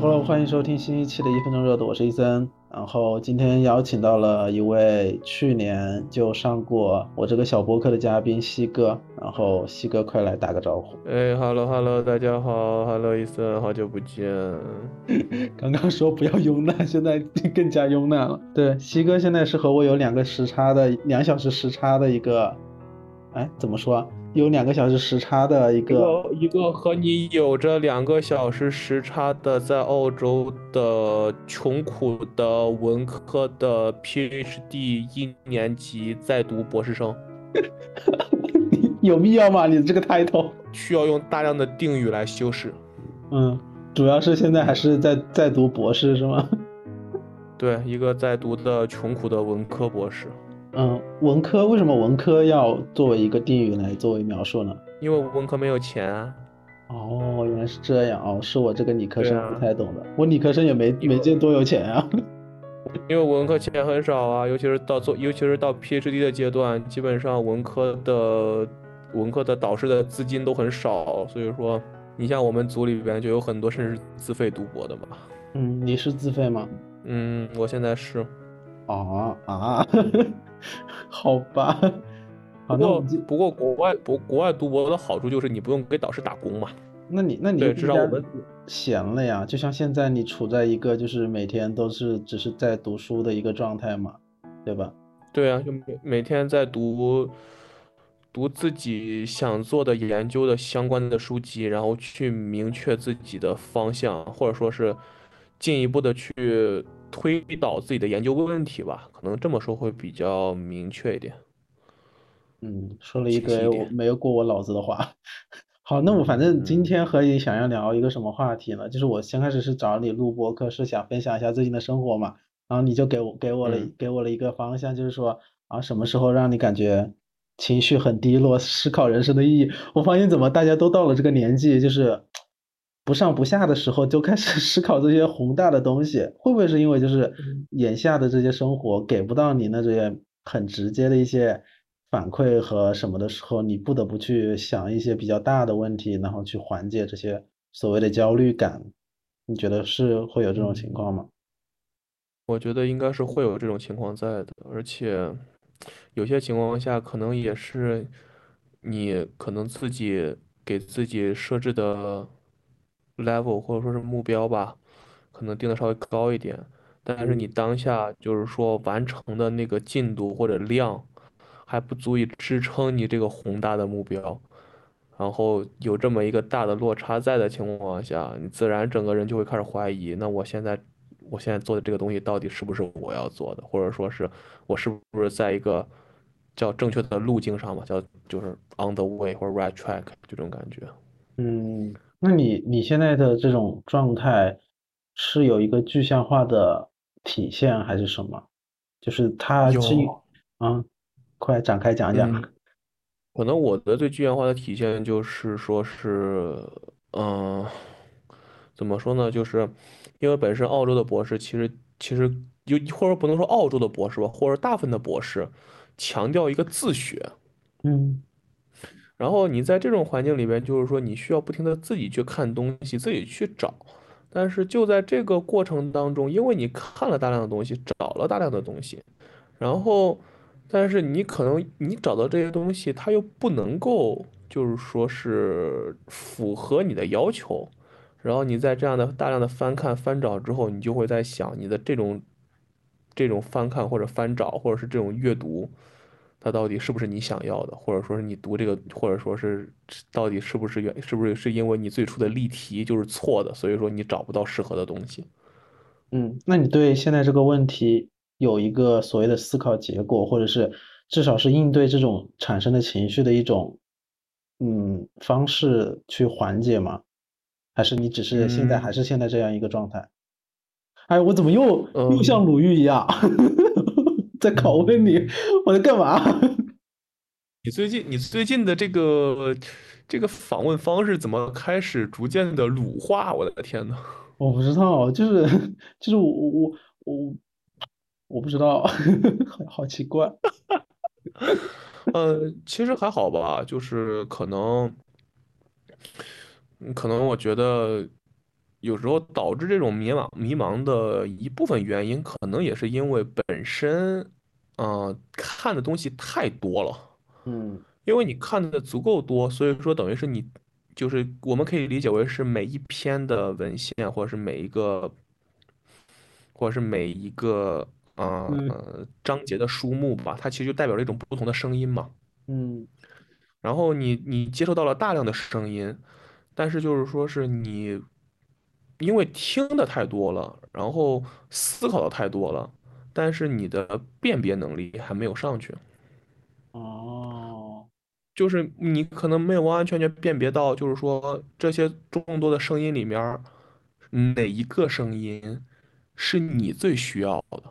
Hello，Hello，欢迎收听新一期的一分钟热度，我是伊森。然后今天邀请到了一位去年就上过我这个小播客的嘉宾西哥。然后西哥快来打个招呼。哎，Hello，Hello，大家好，Hello，伊森，好久不见。刚刚说不要慵懒，现在更加慵懒了。对，西哥现在是和我有两个时差的，两小时时差的一个，哎，怎么说？有两个小时时差的一个一个和你有着两个小时时差的在澳洲的穷苦的文科的 PhD 一年级在读博士生，有必要吗？你这个 title 需要用大量的定语来修饰。嗯，主要是现在还是在在读博士是吗？对，一个在读的穷苦的文科博士。嗯，文科为什么文科要作为一个定语来作为描述呢？因为文科没有钱啊。哦，原来是这样哦，是我这个理科生不太懂的。我理科生也没没见多有钱啊。因为文科钱很少啊，尤其是到做，尤其是到 PhD 的阶段，基本上文科的文科的导师的资金都很少，所以说，你像我们组里边就有很多甚至自费读博的嘛。嗯，你是自费吗？嗯，我现在是。啊啊。好吧，不过不过国外国国外读博的好处就是你不用给导师打工嘛。那你那你至少我们闲了呀，就像现在你处在一个就是每天都是只是在读书的一个状态嘛，对吧？对啊，就每每天在读读自己想做的研究的相关的书籍，然后去明确自己的方向，或者说是进一步的去。推导自己的研究问题吧，可能这么说会比较明确一点。嗯，说了一堆没有过我脑子的话。好，那我反正今天和你想要聊一个什么话题呢？就是我先开始是找你录播课，是想分享一下最近的生活嘛。然后你就给我给我了给我了一个方向，就是说啊，什么时候让你感觉情绪很低落，思考人生的意义？我发现怎么大家都到了这个年纪，就是。不上不下的时候就开始 思考这些宏大的东西，会不会是因为就是眼下的这些生活给不到你那些很直接的一些反馈和什么的时候，你不得不去想一些比较大的问题，然后去缓解这些所谓的焦虑感？你觉得是会有这种情况吗？我觉得应该是会有这种情况在的，而且有些情况下可能也是你可能自己给自己设置的。Level 或者说是目标吧，可能定的稍微高一点，但是你当下就是说完成的那个进度或者量，还不足以支撑你这个宏大的目标，然后有这么一个大的落差在的情况下，你自然整个人就会开始怀疑，那我现在我现在做的这个东西到底是不是我要做的，或者说是我是不是在一个叫正确的路径上嘛，叫就是 on the way 或者 right track 这种感觉，嗯。那你你现在的这种状态是有一个具象化的体现还是什么？就是它是嗯，快展开讲讲。可能我的最具象化的体现就是说是，嗯，怎么说呢？就是因为本身澳洲的博士其实其实有，或者不能说澳洲的博士吧，或者大部分的博士强调一个自学。嗯。然后你在这种环境里边，就是说你需要不停的自己去看东西，自己去找。但是就在这个过程当中，因为你看了大量的东西，找了大量的东西，然后，但是你可能你找到这些东西，它又不能够就是说是符合你的要求。然后你在这样的大量的翻看翻找之后，你就会在想，你的这种这种翻看或者翻找，或者是这种阅读。它到底是不是你想要的，或者说是你读这个，或者说是到底是不是原，是不是是因为你最初的例题就是错的，所以说你找不到适合的东西。嗯，那你对现在这个问题有一个所谓的思考结果，或者是至少是应对这种产生的情绪的一种嗯方式去缓解吗？还是你只是现在还是现在这样一个状态？哎，我怎么又又像鲁豫一样？在拷问你，我在干嘛？你最近你最近的这个这个访问方式怎么开始逐渐的鲁化？我的天呐，我不知道，就是就是我我我我不知道，好奇怪。呃，其实还好吧，就是可能可能我觉得有时候导致这种迷茫迷茫的一部分原因，可能也是因为本身，嗯，看的东西太多了。嗯，因为你看的足够多，所以说等于是你，就是我们可以理解为是每一篇的文献，或者是每一个，或者是每一个啊呃章节的书目吧，它其实就代表了一种不同的声音嘛。嗯。然后你你接受到了大量的声音，但是就是说是你，因为听的太多了，然后思考的太多了，但是你的辨别能力还没有上去。哦，就是你可能没有完完全全辨别到，就是说这些众多的声音里面，哪一个声音是你最需要的。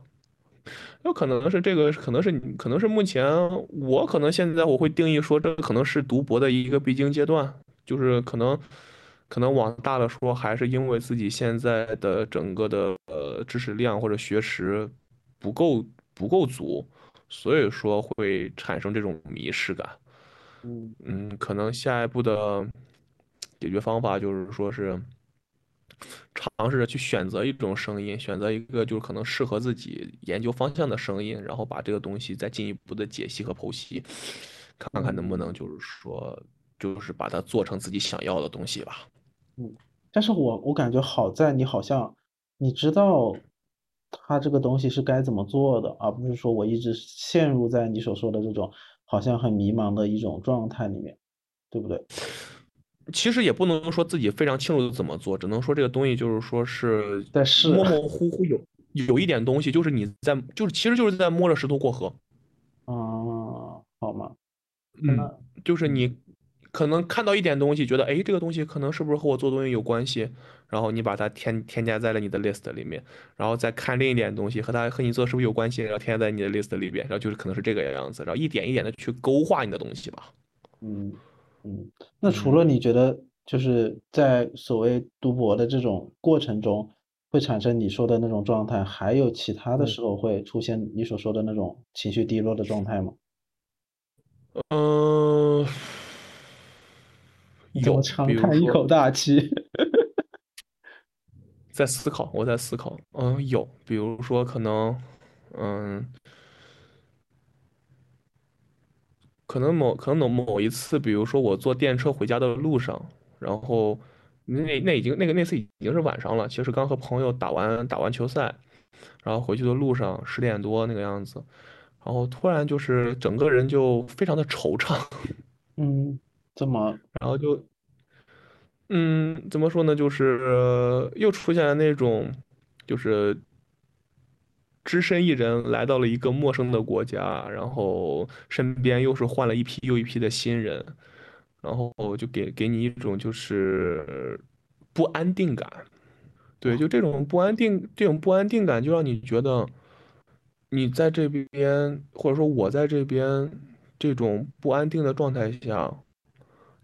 有可能是这个，可能是你，可能是目前我可能现在我会定义说，这可能是读博的一个必经阶段，就是可能，可能往大了说，还是因为自己现在的整个的呃知识量或者学识不够不够足，所以说会产生这种迷失感。嗯嗯，可能下一步的解决方法就是说是。尝试着去选择一种声音，选择一个就是可能适合自己研究方向的声音，然后把这个东西再进一步的解析和剖析，看看能不能就是说，就是把它做成自己想要的东西吧。嗯，但是我我感觉好在你好像你知道它这个东西是该怎么做的，而不是说我一直陷入在你所说的这种好像很迷茫的一种状态里面，对不对？其实也不能说自己非常清楚怎么做，只能说这个东西就是说是在试，模模糊糊有有一点东西，就是你在就是其实就是在摸着石头过河。啊，好吗？嗯，就是你可能看到一点东西，觉得哎这个东西可能是不是和我做东西有关系，然后你把它添添加在了你的 list 里面，然后再看另一点东西和它和你做是不是有关系，然后添加在你的 list 里边，然后就是可能是这个样子，然后一点一点的去勾画你的东西吧。嗯。嗯，那除了你觉得就是在所谓读博的这种过程中会产生你说的那种状态，还有其他的时候会出现你所说的那种情绪低落的状态吗？嗯，有，长叹一口大气，在思考，我在思考。嗯，有，比如说可能，嗯。可能某可能某某一次，比如说我坐电车回家的路上，然后那那已经那个那次已经是晚上了，其实刚和朋友打完打完球赛，然后回去的路上十点多那个样子，然后突然就是整个人就非常的惆怅，嗯，怎么？然后就，嗯，怎么说呢？就是又出现了那种，就是。只身一人来到了一个陌生的国家，然后身边又是换了一批又一批的新人，然后就给给你一种就是不安定感。对，就这种不安定，这种不安定感就让你觉得你在这边，或者说我在这边，这种不安定的状态下，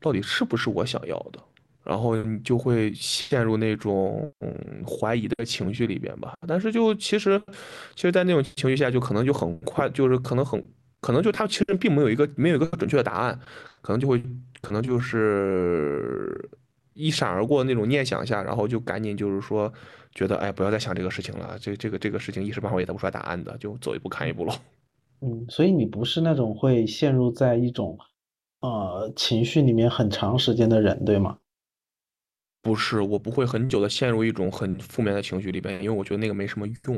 到底是不是我想要的？然后你就会陷入那种嗯怀疑的情绪里边吧。但是就其实，其实，在那种情绪下，就可能就很快，就是可能很可能就他其实并没有一个没有一个准确的答案，可能就会可能就是一闪而过那种念想下，然后就赶紧就是说觉得哎不要再想这个事情了，这这个这个事情一时半会也得不出来答案的，就走一步看一步喽。嗯，所以你不是那种会陷入在一种呃情绪里面很长时间的人，对吗？不是，我不会很久的陷入一种很负面的情绪里边，因为我觉得那个没什么用。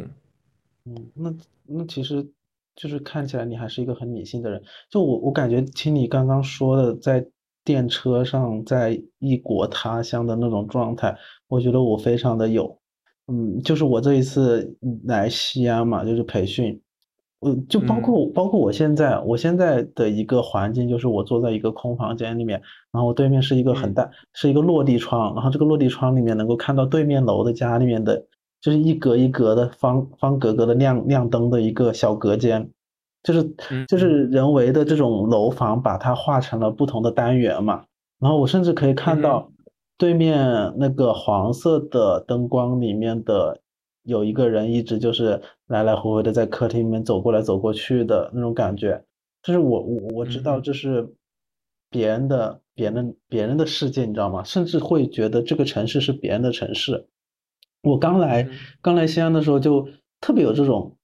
嗯，那那其实就是看起来你还是一个很理性的人。就我我感觉听你刚刚说的，在电车上，在异国他乡的那种状态，我觉得我非常的有。嗯，就是我这一次来西安嘛，就是培训。嗯，就包括包括我现在，我现在的一个环境就是我坐在一个空房间里面，然后对面是一个很大，是一个落地窗，然后这个落地窗里面能够看到对面楼的家里面的，就是一格一格的方方格格的亮亮灯的一个小隔间，就是就是人为的这种楼房把它画成了不同的单元嘛，然后我甚至可以看到对面那个黄色的灯光里面的。有一个人一直就是来来回回的在客厅里面走过来走过去的那种感觉，就是我我我知道这是别人的别人别人的世界，你知道吗？甚至会觉得这个城市是别人的城市，我刚来刚来西安的时候就特别有这种，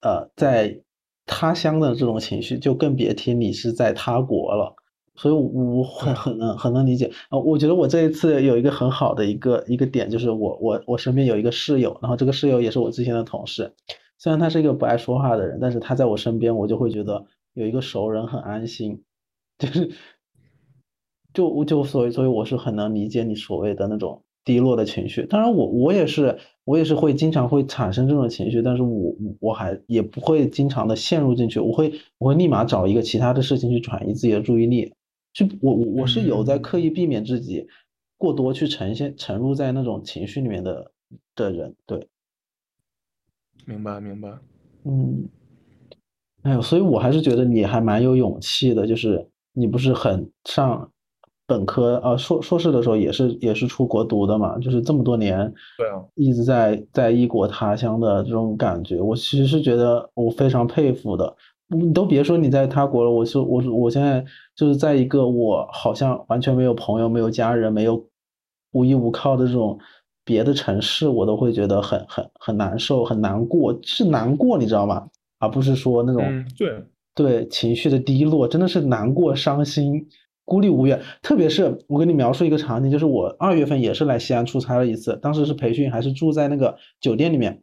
呃，在他乡的这种情绪，就更别提你是在他国了。所以，我很很能很能理解啊。我觉得我这一次有一个很好的一个一个点，就是我我我身边有一个室友，然后这个室友也是我之前的同事。虽然他是一个不爱说话的人，但是他在我身边，我就会觉得有一个熟人很安心。就是，就就所以所以我是很能理解你所谓的那种。低落的情绪，当然我我也是我也是会经常会产生这种情绪，但是我我还也不会经常的陷入进去，我会我会立马找一个其他的事情去转移自己的注意力，就我我我是有在刻意避免自己过多去呈现沉入在那种情绪里面的的人，对，明白明白，嗯，哎呦，所以我还是觉得你还蛮有勇气的，就是你不是很上。本科啊，硕硕士的时候也是也是出国读的嘛，就是这么多年，对啊，一直在在异国他乡的这种感觉，我其实是觉得我非常佩服的。你都别说你在他国了，我是我我现在就是在一个我好像完全没有朋友、没有家人、没有无依无靠的这种别的城市，我都会觉得很很很难受、很难过，是难过，你知道吗？而不是说那种对对情绪的低落，真的是难过、伤心。孤立无援，特别是我给你描述一个场景，就是我二月份也是来西安出差了一次，当时是培训，还是住在那个酒店里面，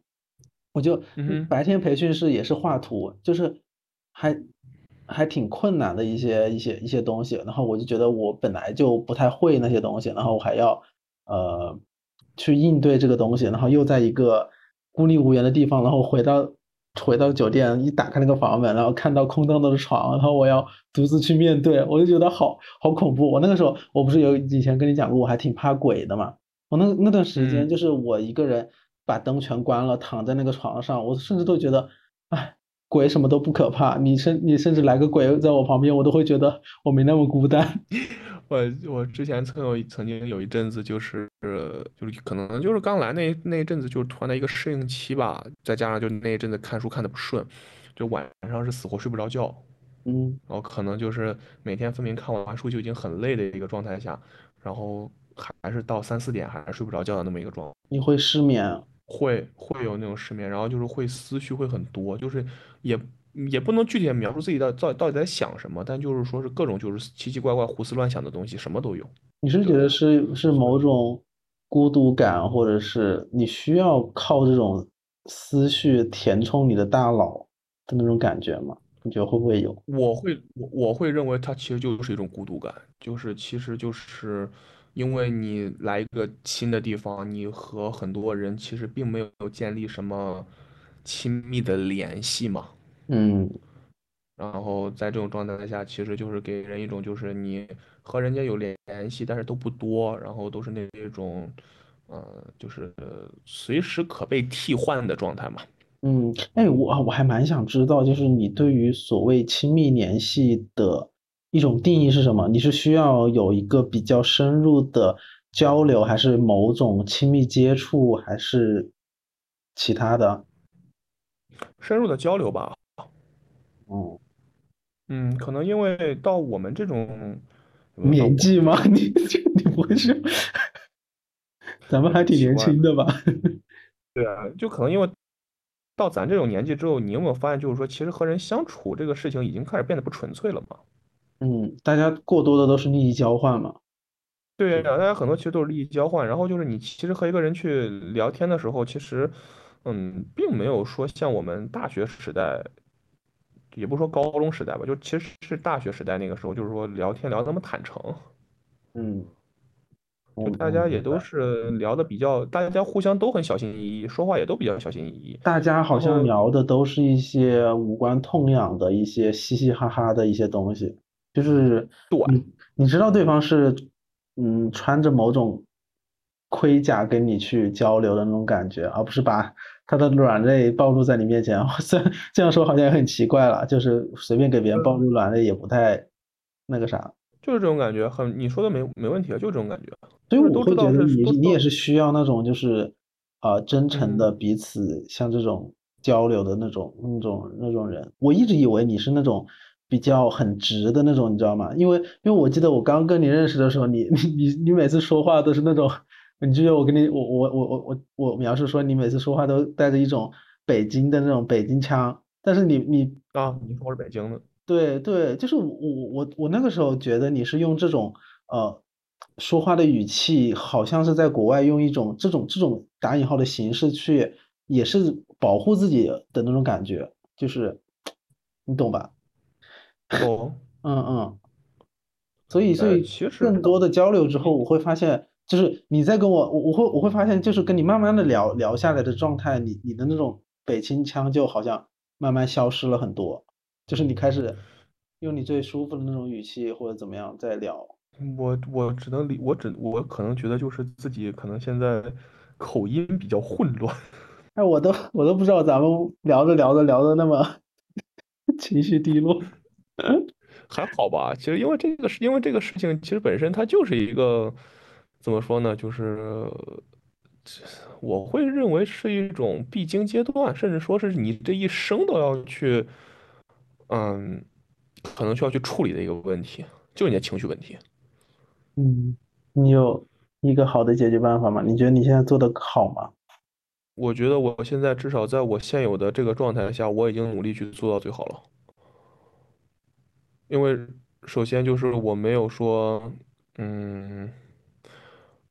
我就白天培训是也是画图，就是还还挺困难的一些一些一些东西，然后我就觉得我本来就不太会那些东西，然后我还要呃去应对这个东西，然后又在一个孤立无援的地方，然后回到。回到酒店，一打开那个房门，然后看到空荡荡的床，然后我要独自去面对，我就觉得好好恐怖。我那个时候，我不是有以前跟你讲过，我还挺怕鬼的嘛。我那那段时间，就是我一个人把灯全关了，躺在那个床上，我甚至都觉得，哎，鬼什么都不可怕。你甚你甚至来个鬼在我旁边，我都会觉得我没那么孤单。我我之前曾有曾经有一阵子，就是就是可能就是刚来那那一阵子，就是突然的一个适应期吧，再加上就那一阵子看书看的不顺，就晚上是死活睡不着觉，嗯，然后可能就是每天分明看完书就已经很累的一个状态下，然后还是到三四点还是睡不着觉的那么一个状。你会失眠？会会有那种失眠，然后就是会思绪会很多，就是也。也不能具体描述自己到到到底在想什么，但就是说是各种就是奇奇怪怪、胡思乱想的东西，什么都有。你是觉得是是某种孤独感，或者是你需要靠这种思绪填充你的大脑的那种感觉吗？你觉得会不会有？我会我我会认为它其实就是一种孤独感，就是其实就是因为你来一个新的地方，你和很多人其实并没有建立什么亲密的联系嘛。嗯，然后在这种状态下，其实就是给人一种就是你和人家有联系，但是都不多，然后都是那种，呃，就是随时可被替换的状态嘛。嗯，哎，我我还蛮想知道，就是你对于所谓亲密联系的一种定义是什么？你是需要有一个比较深入的交流，还是某种亲密接触，还是其他的？深入的交流吧。哦，嗯，可能因为到我们这种年纪吗？你 你不会是？咱们还挺年轻的吧？对啊，就可能因为到咱这种年纪之后，你有没有发现，就是说，其实和人相处这个事情已经开始变得不纯粹了嘛？嗯，大家过多的都是利益交换嘛。对呀，大家很多其实都是利益交换。然后就是你其实和一个人去聊天的时候，其实嗯，并没有说像我们大学时代。也不说高中时代吧，就其实是大学时代那个时候，就是说聊天聊那么坦诚，嗯，就大家也都是聊的比较，大家互相都很小心翼翼，说话也都比较小心翼翼。大家好像聊的都是一些无关痛痒的一些嘻嘻哈哈的一些东西，就是对，你知道对方是嗯穿着某种盔甲跟你去交流的那种感觉，而不是把。他的软肋暴露在你面前，虽然这样说好像也很奇怪了，就是随便给别人暴露软肋也不太那个啥，就是这种感觉，很你说的没没问题啊，就这种感觉。所以我会觉得你你也是需要那种就是啊真诚的彼此像这种交流的那种那种那种人。我一直以为你是那种比较很直的那种，你知道吗？因为因为我记得我刚跟你认识的时候，你你你你每次说话都是那种。你记得我跟你我我我我我我描述说你每次说话都带着一种北京的那种北京腔，但是你你啊，你说我是北京的，对对，就是我我我我那个时候觉得你是用这种呃说话的语气，好像是在国外用一种这种这种打引号的形式去，也是保护自己的那种感觉，就是你懂吧？哦，嗯嗯，所以所以更多的交流之后，我会发现。就是你在跟我，我我会我会发现，就是跟你慢慢的聊聊下来的状态，你你的那种北京腔就好像慢慢消失了很多，就是你开始用你最舒服的那种语气或者怎么样在聊。我我只能理，我只我可能觉得就是自己可能现在口音比较混乱。哎，我都我都不知道咱们聊着聊着聊的那么 情绪低落。还好吧，其实因为这个是因为这个事情，其实本身它就是一个。怎么说呢？就是我会认为是一种必经阶段，甚至说是你这一生都要去，嗯，可能需要去处理的一个问题，就是你的情绪问题。嗯，你有一个好的解决办法吗？你觉得你现在做的好吗？我觉得我现在至少在我现有的这个状态下，我已经努力去做到最好了。因为首先就是我没有说，嗯。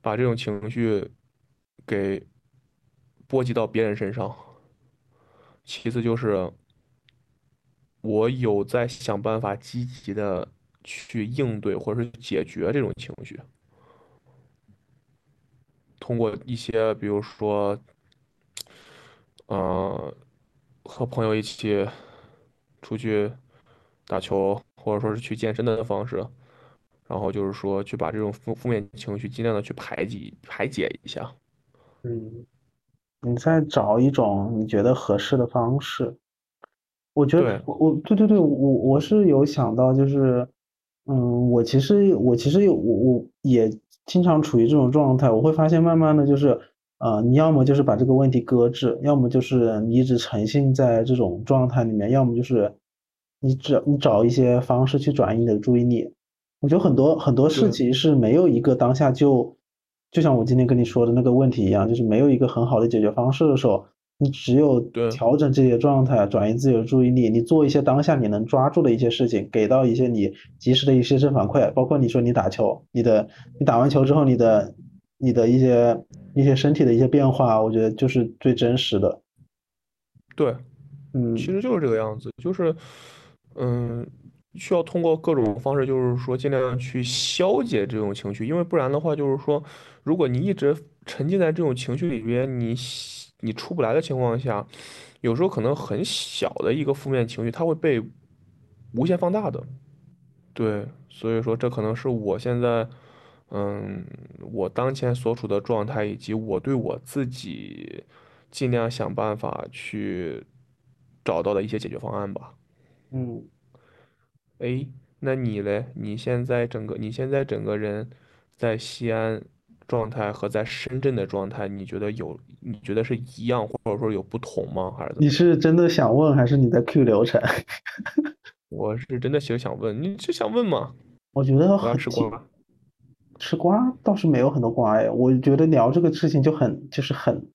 把这种情绪给波及到别人身上。其次就是我有在想办法积极的去应对或者是解决这种情绪，通过一些比如说，呃，和朋友一起出去打球，或者说是去健身的方式。然后就是说，去把这种负负面情绪尽量的去排挤、排解一下。嗯，你再找一种你觉得合适的方式。我觉得我我对对对，我我是有想到，就是嗯，我其实我其实我我也经常处于这种状态。我会发现，慢慢的就是，呃，你要么就是把这个问题搁置，要么就是你一直沉浸在这种状态里面，要么就是你找你找一些方式去转移你的注意力。我觉得很多很多事情是没有一个当下就，就像我今天跟你说的那个问题一样，就是没有一个很好的解决方式的时候，你只有调整自己的状态，转移自己的注意力，你做一些当下你能抓住的一些事情，给到一些你及时的一些正反馈，包括你说你打球，你的你打完球之后你的你的一些一些身体的一些变化，我觉得就是最真实的。对，嗯，其实就是这个样子，就是嗯。需要通过各种方式，就是说尽量去消解这种情绪，因为不然的话，就是说，如果你一直沉浸在这种情绪里边，你你出不来的情况下，有时候可能很小的一个负面情绪，它会被无限放大的。对，所以说这可能是我现在，嗯，我当前所处的状态，以及我对我自己尽量想办法去找到的一些解决方案吧。嗯。哎，那你嘞？你现在整个你现在整个人在西安状态和在深圳的状态，你觉得有？你觉得是一样，或者说有不同吗？还是？你是真的想问，还是你在 Q 流程？我是真的想想问，你就想问吗？我觉得很吃瓜，吃瓜倒是没有很多瓜哎。我觉得聊这个事情就很就是很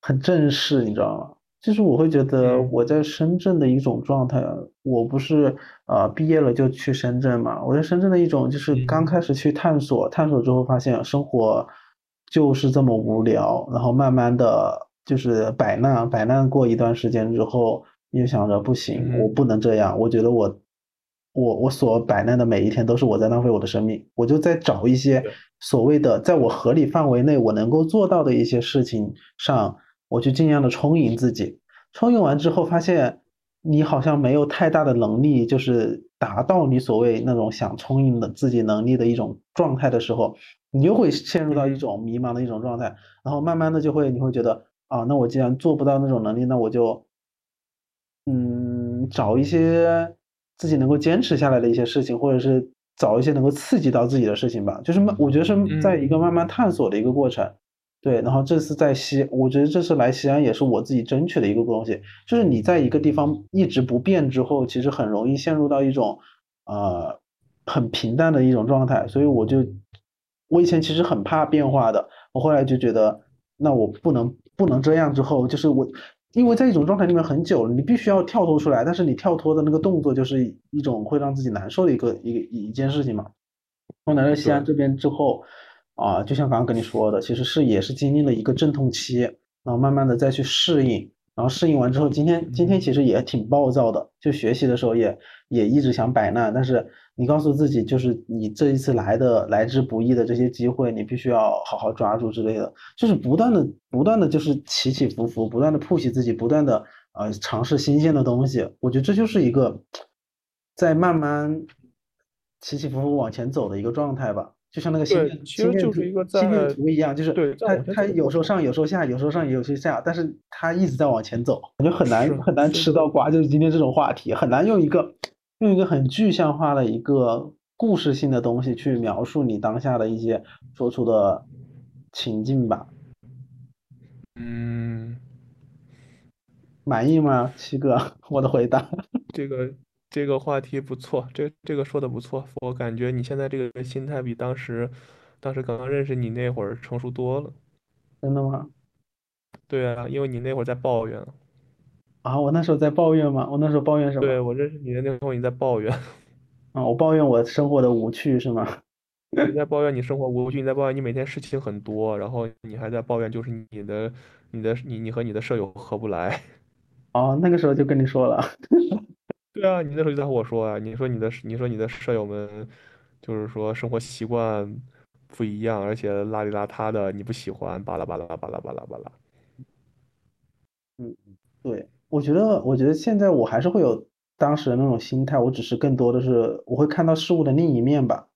很正式，你知道吗？就是我会觉得我在深圳的一种状态，我不是呃毕业了就去深圳嘛，我在深圳的一种就是刚开始去探索，探索之后发现生活就是这么无聊，然后慢慢的就是摆烂，摆烂过一段时间之后，又想着不行，我不能这样，我觉得我我我所摆烂的每一天都是我在浪费我的生命，我就在找一些所谓的在我合理范围内我能够做到的一些事情上。我去尽量的充盈自己，充盈完之后发现你好像没有太大的能力，就是达到你所谓那种想充盈的自己能力的一种状态的时候，你又会陷入到一种迷茫的一种状态，然后慢慢的就会你会觉得啊，那我既然做不到那种能力，那我就嗯找一些自己能够坚持下来的一些事情，或者是找一些能够刺激到自己的事情吧，就是慢，我觉得是在一个慢慢探索的一个过程。对，然后这次在西，我觉得这次来西安也是我自己争取的一个东西，就是你在一个地方一直不变之后，其实很容易陷入到一种，呃，很平淡的一种状态。所以我就，我以前其实很怕变化的，我后来就觉得，那我不能不能这样。之后就是我，因为在一种状态里面很久了，你必须要跳脱出来，但是你跳脱的那个动作就是一种会让自己难受的一个一个一件事情嘛。我来到西安这边之后，啊，就像刚刚跟你说的，其实是也是经历了一个阵痛期，然后慢慢的再去适应。然后适应完之后，今天今天其实也挺暴躁的，就学习的时候也也一直想摆烂，但是你告诉自己，就是你这一次来的来之不易的这些机会，你必须要好好抓住之类的，就是不断的不断的就是起起伏伏，不断的 push 自己，不断的呃尝试新鲜的东西，我觉得这就是一个在慢慢起起伏伏往前走的一个状态吧。就像那个心电心电图心电图一样，就是它它有时候上有时候下，有时候上有时候下，但是它一直在往前走，感觉很难很难吃到瓜。就是今天这种话题，很难用一个用一个很具象化的一个故事性的东西去描述你当下的一些说出的情境吧。嗯，满意吗，七哥？我的回答。这个。这个话题不错，这这个说的不错，我感觉你现在这个心态比当时，当时刚刚认识你那会儿成熟多了。真的吗？对啊，因为你那会儿在抱怨。啊，我那时候在抱怨吗？我那时候抱怨什么？对，我认识你的那会儿你在抱怨。啊，我抱怨我生活的无趣是吗？你在抱怨你生活无趣，你在抱怨你每天事情很多，然后你还在抱怨就是你的你的你你和你的舍友合不来。哦，那个时候就跟你说了。对啊，你那时候就在和我说啊，你说你的，你说你的舍友们，就是说生活习惯不一样，而且邋里邋遢的，你不喜欢，巴拉巴拉巴拉巴拉巴拉。嗯，对，我觉得，我觉得现在我还是会有当时的那种心态，我只是更多的是我会看到事物的另一面吧。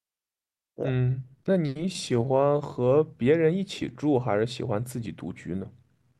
嗯，那你喜欢和别人一起住，还是喜欢自己独居呢？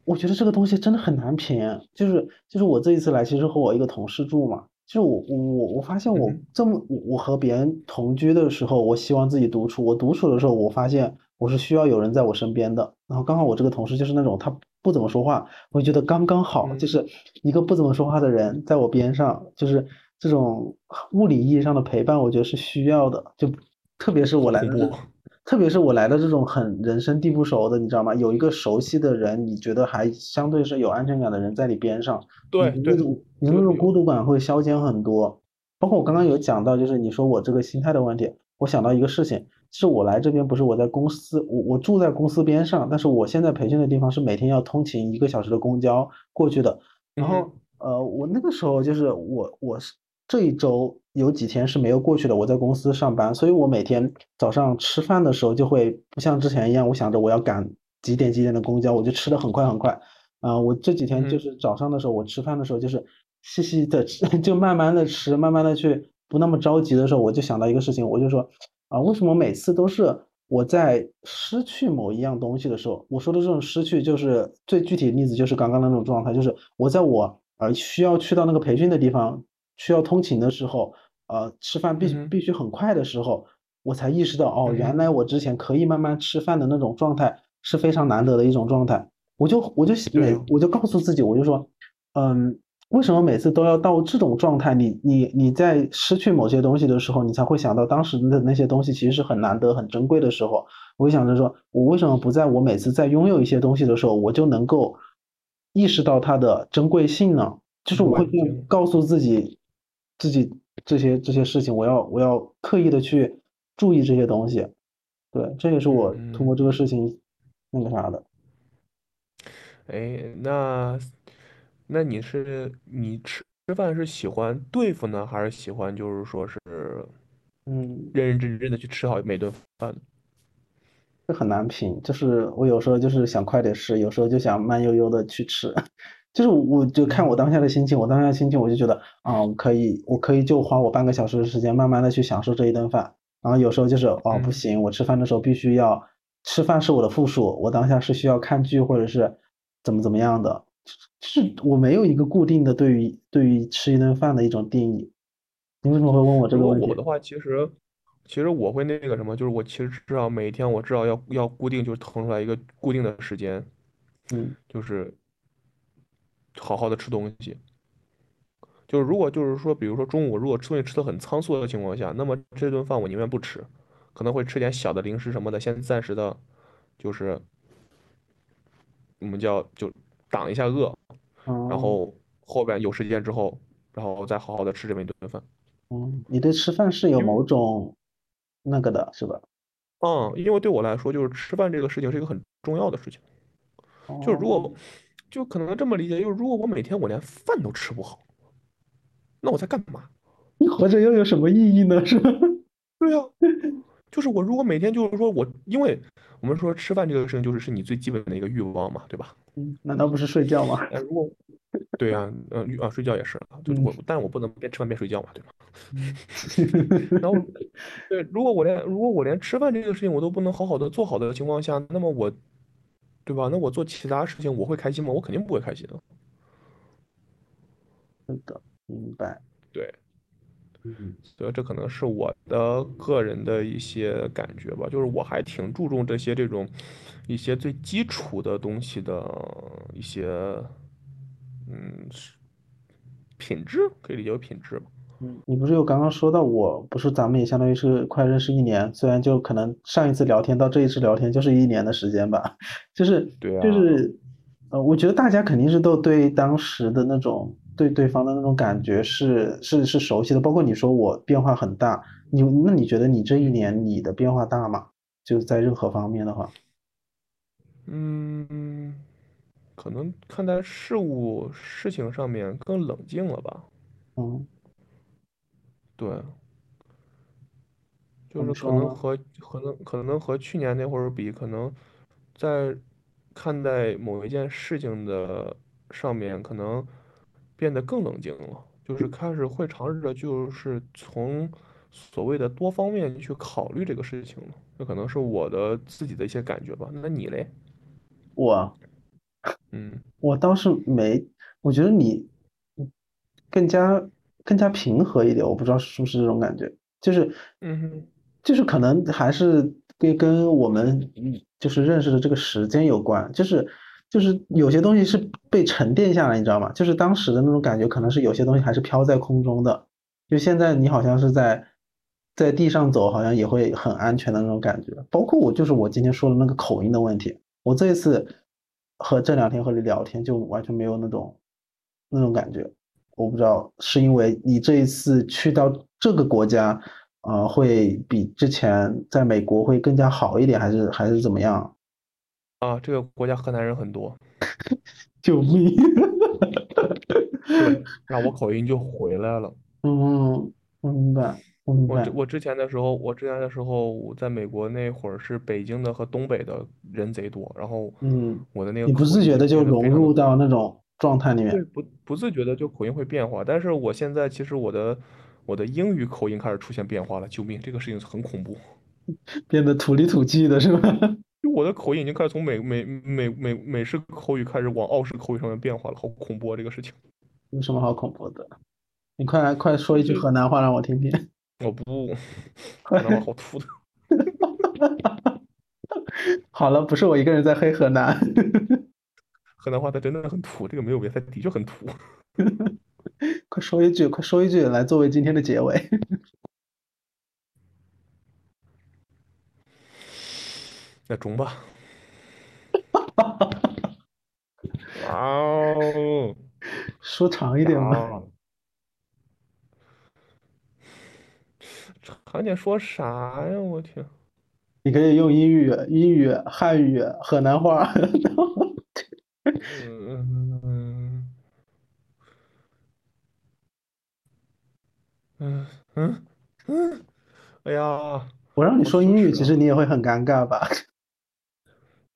我觉得这个东西真的很难评，就是就是我这一次来，其实和我一个同事住嘛。就我我我发现我这么我和别人同居的时候，我希望自己独处。我独处的时候，我发现我是需要有人在我身边的。然后刚好我这个同事就是那种他不怎么说话，我觉得刚刚好，就是一个不怎么说话的人在我边上，就是这种物理意义上的陪伴，我觉得是需要的。就特别是我来的。特别是我来的这种很人生地不熟的，你知道吗？有一个熟悉的人，你觉得还相对是有安全感的人在你边上，对那种你那种孤独感会消减很多。包括我刚刚有讲到，就是你说我这个心态的问题，我想到一个事情，是我来这边不是我在公司，我我住在公司边上，但是我现在培训的地方是每天要通勤一个小时的公交过去的。然后呃，我那个时候就是我我是。这一周有几天是没有过去的，我在公司上班，所以我每天早上吃饭的时候就会不像之前一样，我想着我要赶几点几点的公交，我就吃的很快很快。啊，我这几天就是早上的时候，我吃饭的时候就是细细的吃，就慢慢的吃，慢慢的去，不那么着急的时候，我就想到一个事情，我就说啊，为什么每次都是我在失去某一样东西的时候，我说的这种失去，就是最具体的例子就是刚刚那种状态，就是我在我呃需要去到那个培训的地方。需要通勤的时候，呃，吃饭必必须很快的时候，我才意识到，哦，原来我之前可以慢慢吃饭的那种状态是非常难得的一种状态。我就我就每我就告诉自己，我就说，嗯，为什么每次都要到这种状态？你你你在失去某些东西的时候，你才会想到当时的那些东西其实是很难得、很珍贵的时候。我想着说，我为什么不在我每次在拥有一些东西的时候，我就能够意识到它的珍贵性呢？就是我会告诉自己。自己这些这些事情，我要我要刻意的去注意这些东西，对，这也是我通过这个事情那个啥的。哎，那那你是你吃吃饭是喜欢对付呢，还是喜欢就是说是嗯认认真真的去吃好每顿饭？这很难评，就是我有时候就是想快点吃，有时候就想慢悠悠的去吃。就是我，就看我当下的心情，我当下的心情，我就觉得啊，我可以，我可以就花我半个小时的时间，慢慢的去享受这一顿饭。然后有时候就是哦，不行，我吃饭的时候必须要吃饭是我的附属，我当下是需要看剧或者是怎么怎么样的，是我没有一个固定的对于对于吃一顿饭的一种定义。你为什么会问我这个问题？我的话，其实其实我会那个什么，就是我其实至少每天我至少要要固定就是腾出来一个固定的时间，嗯，就是。好好的吃东西，就是如果就是说，比如说中午如果吃东西吃的很仓促的情况下，那么这顿饭我宁愿不吃，可能会吃点小的零食什么的，先暂时的，就是我们叫就挡一下饿，然后后边有时间之后，然后再好好的吃这么一顿饭。嗯，你对吃饭是有某种那个的，是吧？嗯，因为对我来说，就是吃饭这个事情是一个很重要的事情。就是如果，就可能这么理解，就是如果我每天我连饭都吃不好，那我在干嘛？你活着又有什么意义呢？是吧？对呀，就是我如果每天就是说我，因为我们说吃饭这个事情就是是你最基本的一个欲望嘛，对吧？嗯，难道不是睡觉吗？如果，对呀，嗯啊，睡觉也是啊，就是我，但我不能边吃饭边睡觉嘛，对吧？然后，对，如果我连如果我连吃饭这个事情我都不能好好的做好的情况下，那么我，对吧？那我做其他事情我会开心吗？我肯定不会开心的。是的，明白。对，嗯，所以这可能是我的个人的一些感觉吧，就是我还挺注重这些这种一些最基础的东西的一些，嗯，品质可以理解为品质吧。嗯，你不是有刚刚说到，我不是咱们也相当于是快认识一年，虽然就可能上一次聊天到这一次聊天就是一年的时间吧，就是对啊，就是呃，我觉得大家肯定是都对当时的那种对对方的那种感觉是是是熟悉的，包括你说我变化很大，你那你觉得你这一年你的变化大吗？就在任何方面的话，嗯，可能看待事物事情上面更冷静了吧，嗯。对，就是可能和可能可能和去年那会儿比，可能在看待某一件事情的上面，可能变得更冷静了，就是开始会尝试着就是从所谓的多方面去考虑这个事情了。这可能是我的自己的一些感觉吧。那你嘞？我，嗯，我倒是没，我觉得你更加。更加平和一点，我不知道是不是这种感觉，就是，嗯，就是可能还是跟跟我们就是认识的这个时间有关，就是就是有些东西是被沉淀下来，你知道吗？就是当时的那种感觉，可能是有些东西还是飘在空中的，就现在你好像是在在地上走，好像也会很安全的那种感觉。包括我，就是我今天说的那个口音的问题，我这一次和这两天和你聊天，就完全没有那种那种感觉。我不知道是因为你这一次去到这个国家，呃，会比之前在美国会更加好一点，还是还是怎么样？啊，这个国家河南人很多，救命！对，那我口音就回来了。嗯，明白，明白。我我之前的时候，我之前的时候在美国那会儿是北京的和东北的人贼多，然后嗯，我的那个你不自觉的就融入到那种。状态里面，对，不不自觉的就口音会变化，但是我现在其实我的我的英语口音开始出现变化了，救命，这个事情很恐怖，变得土里土气的是吧？就我的口音已经开始从美美美美美式口语开始往澳式口语上面变化了，好恐怖啊！这个事情有什么好恐怖的？你快来快说一句河南话让我听听。我不，河南话好土的。好了，不是我一个人在黑河南。河南话它真的很土，这个没有别的，的确很土。快说一句，快说一句，来作为今天的结尾。那中吧。哦，说长一点吧。长点说啥呀？我天！你可以用英语、英语、汉语、河南话。嗯嗯嗯嗯，哎呀，我让你说英语，其实你也会很尴尬吧？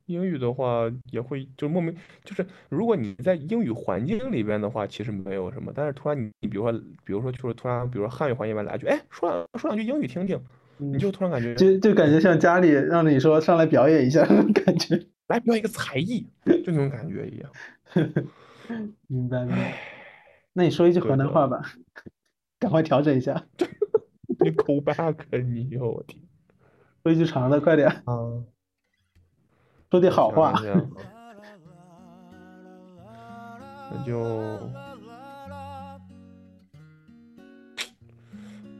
英语的话也会就莫名就是，如果你在英语环境里边的话，其实没有什么。但是突然你你比如说比如说就是突然比如说汉语环境里面来句，哎，说两说两句英语听听，你就突然感觉就就感觉像家里让你说上来表演一下那种感觉，来表演一个才艺，就那种感觉一样。明白明白，那你说一句河南话吧，赶快调整一下。你 call back 你，我天，说一句长的，快点。啊，说点好话。那就，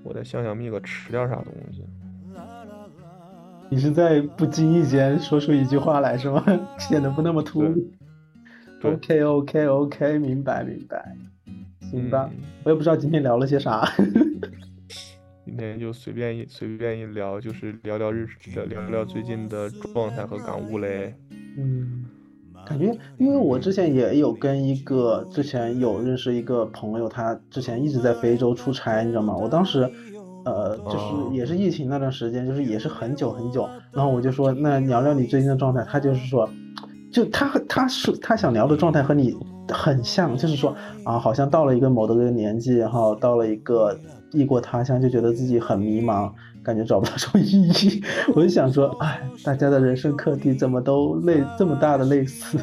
我再想想蜜哥吃点啥东西。你是在不经意间说出一句话来是吗？显得不那么突兀。OK OK OK，明白明白。行吧，我也不知道今天聊了些啥。今天就随便一随便一聊，就是聊聊日聊聊聊最近的状态和感悟嘞。嗯，感觉因为我之前也有跟一个之前有认识一个朋友，他之前一直在非洲出差，你知道吗？我当时呃就是也是疫情那段时间，就是也是很久很久，然后我就说那聊聊你最近的状态，他就是说，就他他是他想聊的状态和你很像，就是说啊好像到了一个某的个年纪，然后到了一个。异国他乡就觉得自己很迷茫，感觉找不到 什么意义。我就想说，哎，大家的人生课题怎么都类这么大的类似？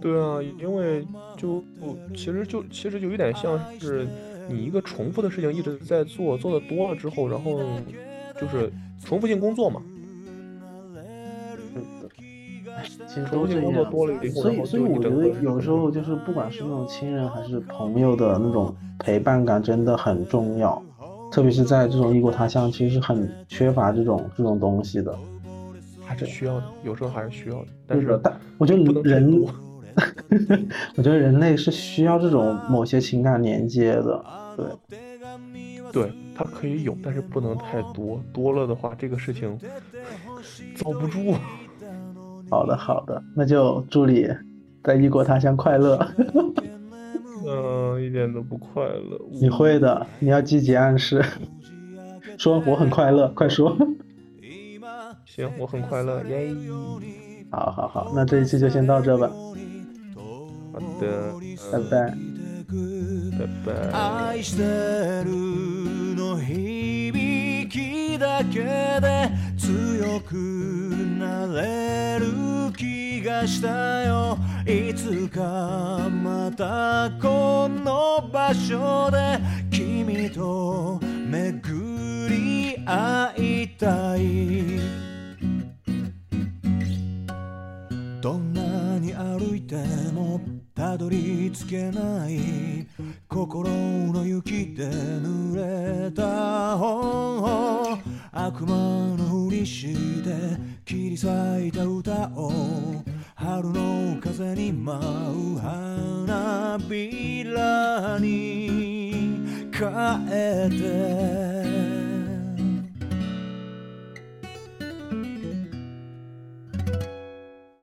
对啊，因为就我其实就其实就有点像是你一个重复的事情一直在做，做的多了之后，然后就是重复性工作嘛。其实都这样，所以所以我觉得有时候就是不管是那种亲人还是朋友的那种陪伴感真的很重要，特别是在这种异国他乡，其实是很缺乏这种这种东西的，还是需要的，有时候还是需要的。但是，但我觉得人，我觉得人类是需要这种某些情感连接的，对，对，它可以有，但是不能太多，多了的话，这个事情遭不住。好的，好的，那就祝你在异国他乡快乐。嗯，一点都不快乐。你会的，你要积极暗示。说我很快乐，快说。行，我很快乐，耶。好好好，那这一期就先到这吧。好的，拜拜。拜拜。なれる気がしたよ。いつかまたこの場所で君と巡り会いたい。どんなに歩いてもたどり着けない。心の雪で濡れた本を悪魔のふりして切り裂いた歌を春の風に舞う花びらに変えて